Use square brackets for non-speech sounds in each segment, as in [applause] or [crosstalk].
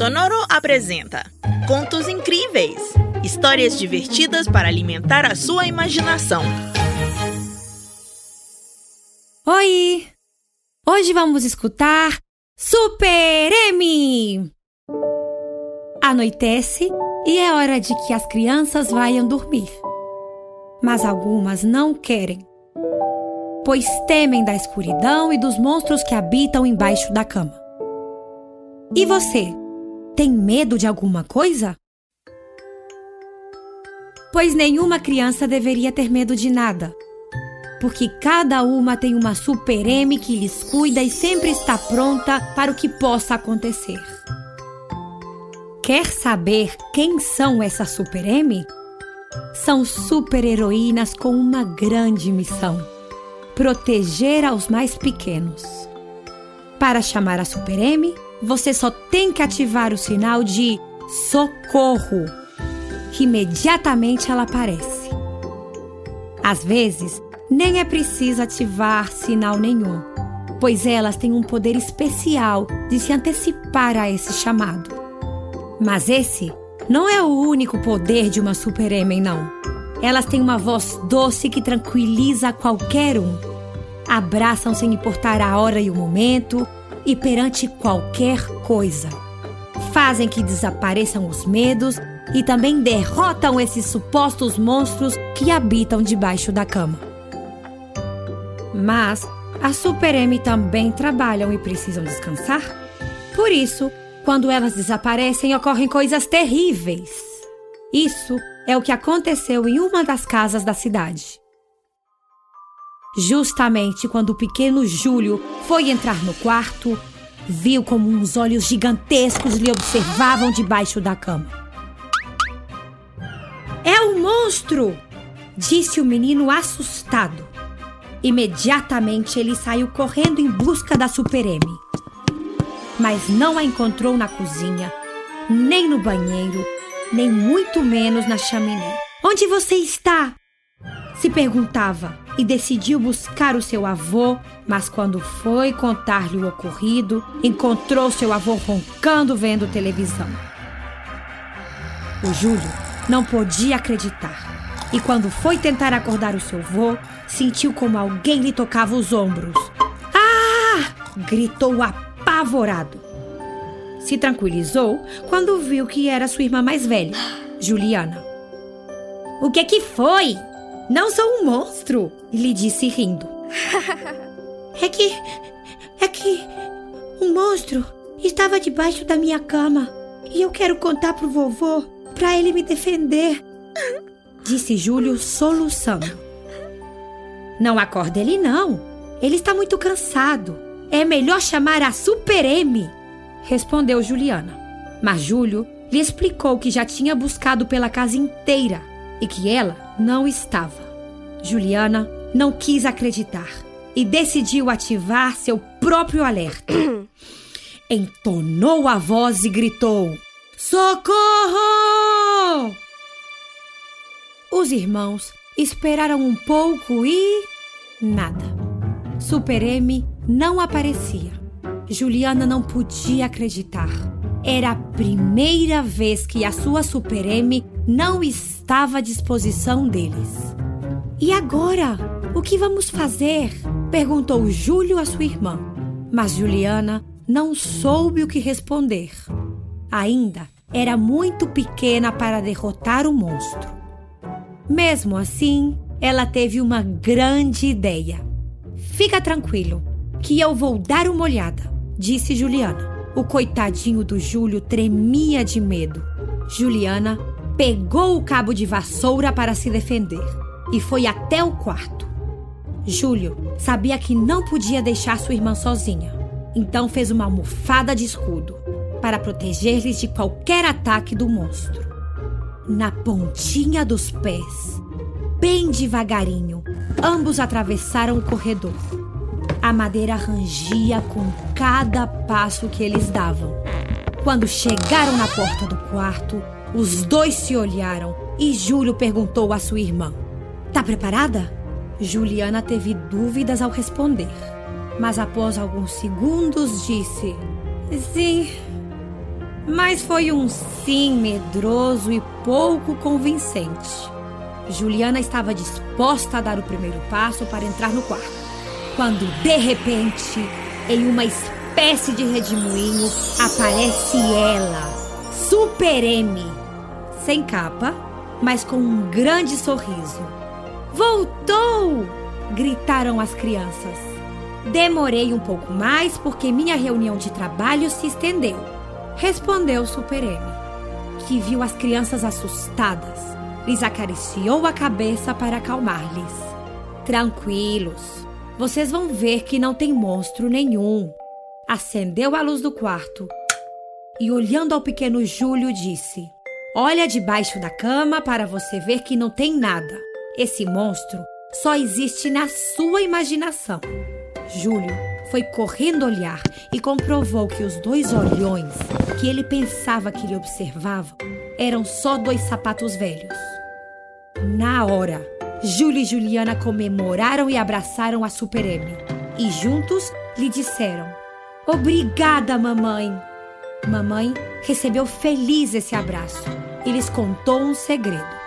Sonoro apresenta Contos Incríveis histórias divertidas para alimentar a sua imaginação. Oi! Hoje vamos escutar Super M! Anoitece e é hora de que as crianças vayam dormir. Mas algumas não querem, pois temem da escuridão e dos monstros que habitam embaixo da cama. E você? Tem medo de alguma coisa? Pois nenhuma criança deveria ter medo de nada, porque cada uma tem uma super M que lhes cuida e sempre está pronta para o que possa acontecer. Quer saber quem são essas super M? São super heroínas com uma grande missão: proteger aos mais pequenos. Para chamar a super M, você só tem que ativar o sinal de socorro, que imediatamente ela aparece. Às vezes, nem é preciso ativar sinal nenhum, pois elas têm um poder especial de se antecipar a esse chamado. Mas esse não é o único poder de uma Super não. Elas têm uma voz doce que tranquiliza qualquer um. Abraçam sem importar a hora e o momento, e perante qualquer coisa. Fazem que desapareçam os medos e também derrotam esses supostos monstros que habitam debaixo da cama. Mas as Super M também trabalham e precisam descansar. Por isso, quando elas desaparecem, ocorrem coisas terríveis. Isso é o que aconteceu em uma das casas da cidade. Justamente quando o pequeno Júlio foi entrar no quarto, viu como uns olhos gigantescos lhe observavam debaixo da cama. É um monstro! disse o menino assustado. Imediatamente ele saiu correndo em busca da Super M. Mas não a encontrou na cozinha, nem no banheiro, nem muito menos na chaminé. Onde você está? se perguntava e decidiu buscar o seu avô, mas quando foi contar-lhe o ocorrido, encontrou seu avô roncando vendo televisão. O Júlio não podia acreditar e quando foi tentar acordar o seu avô, sentiu como alguém lhe tocava os ombros. Ah! gritou apavorado. Se tranquilizou quando viu que era sua irmã mais velha, Juliana. O que que foi? Não sou um monstro, lhe disse rindo. [laughs] é que. É que. Um monstro estava debaixo da minha cama e eu quero contar pro vovô para ele me defender, disse Júlio soluçando. Não acorda ele, não. Ele está muito cansado. É melhor chamar a Super M, respondeu Juliana. Mas Júlio lhe explicou que já tinha buscado pela casa inteira e que ela não estava. Juliana não quis acreditar e decidiu ativar seu próprio alerta. [clears throat] Entonou a voz e gritou: Socorro! Os irmãos esperaram um pouco e. nada. Super M não aparecia. Juliana não podia acreditar. Era a primeira vez que a sua Super M não estava à disposição deles. E agora? O que vamos fazer? perguntou Júlio a sua irmã. Mas Juliana não soube o que responder. Ainda era muito pequena para derrotar o monstro. Mesmo assim, ela teve uma grande ideia. Fica tranquilo, que eu vou dar uma olhada, disse Juliana. O coitadinho do Júlio tremia de medo. Juliana pegou o cabo de vassoura para se defender e foi até o quarto. Júlio sabia que não podia deixar sua irmã sozinha, então fez uma almofada de escudo para proteger-lhes de qualquer ataque do monstro. Na pontinha dos pés, bem devagarinho, ambos atravessaram o corredor. A madeira rangia com cada passo que eles davam. Quando chegaram na porta do quarto, os dois se olharam e Júlio perguntou à sua irmã: Tá preparada? Juliana teve dúvidas ao responder, mas após alguns segundos disse: Sim. Mas foi um sim medroso e pouco convincente. Juliana estava disposta a dar o primeiro passo para entrar no quarto, quando de repente, em uma espécie de redemoinho, aparece ela, Super M, sem capa, mas com um grande sorriso. Voltou! gritaram as crianças. Demorei um pouco mais porque minha reunião de trabalho se estendeu, respondeu Super M, que viu as crianças assustadas. Lhes acariciou a cabeça para acalmar-lhes. Tranquilos, vocês vão ver que não tem monstro nenhum. Acendeu a luz do quarto e, olhando ao pequeno Júlio, disse: Olha debaixo da cama para você ver que não tem nada. Esse monstro só existe na sua imaginação. Júlio foi correndo olhar e comprovou que os dois olhões que ele pensava que lhe observavam eram só dois sapatos velhos. Na hora, Júlio e Juliana comemoraram e abraçaram a Super M. E juntos lhe disseram: Obrigada, mamãe! Mamãe recebeu feliz esse abraço e lhes contou um segredo.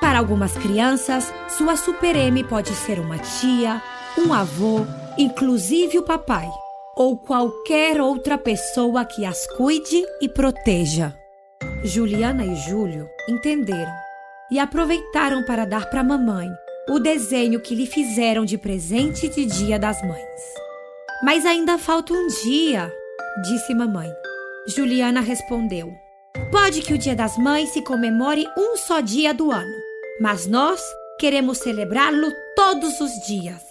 Para algumas crianças, sua Super M pode ser uma tia, um avô, inclusive o papai, ou qualquer outra pessoa que as cuide e proteja. Juliana e Júlio entenderam e aproveitaram para dar para a mamãe o desenho que lhe fizeram de presente de Dia das Mães. Mas ainda falta um dia, disse mamãe. Juliana respondeu: Pode que o Dia das Mães se comemore um só dia do ano mas nós queremos celebrá-lo todos os dias.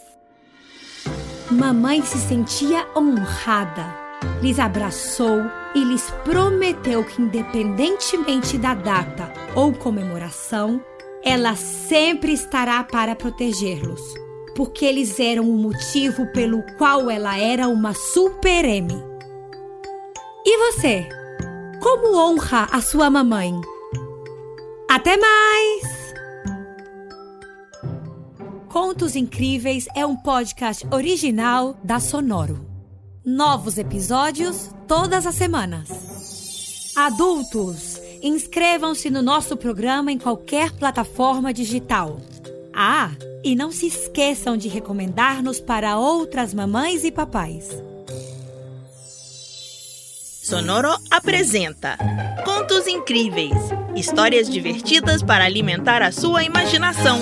Mamãe se sentia honrada, lhes abraçou e lhes prometeu que, independentemente da data ou comemoração, ela sempre estará para protegê-los, porque eles eram o motivo pelo qual ela era uma Super M. E você? Como honra a sua mamãe? Até mais! Contos Incríveis é um podcast original da Sonoro. Novos episódios todas as semanas. Adultos, inscrevam-se no nosso programa em qualquer plataforma digital. Ah, e não se esqueçam de recomendar-nos para outras mamães e papais. Sonoro apresenta Contos Incríveis histórias divertidas para alimentar a sua imaginação.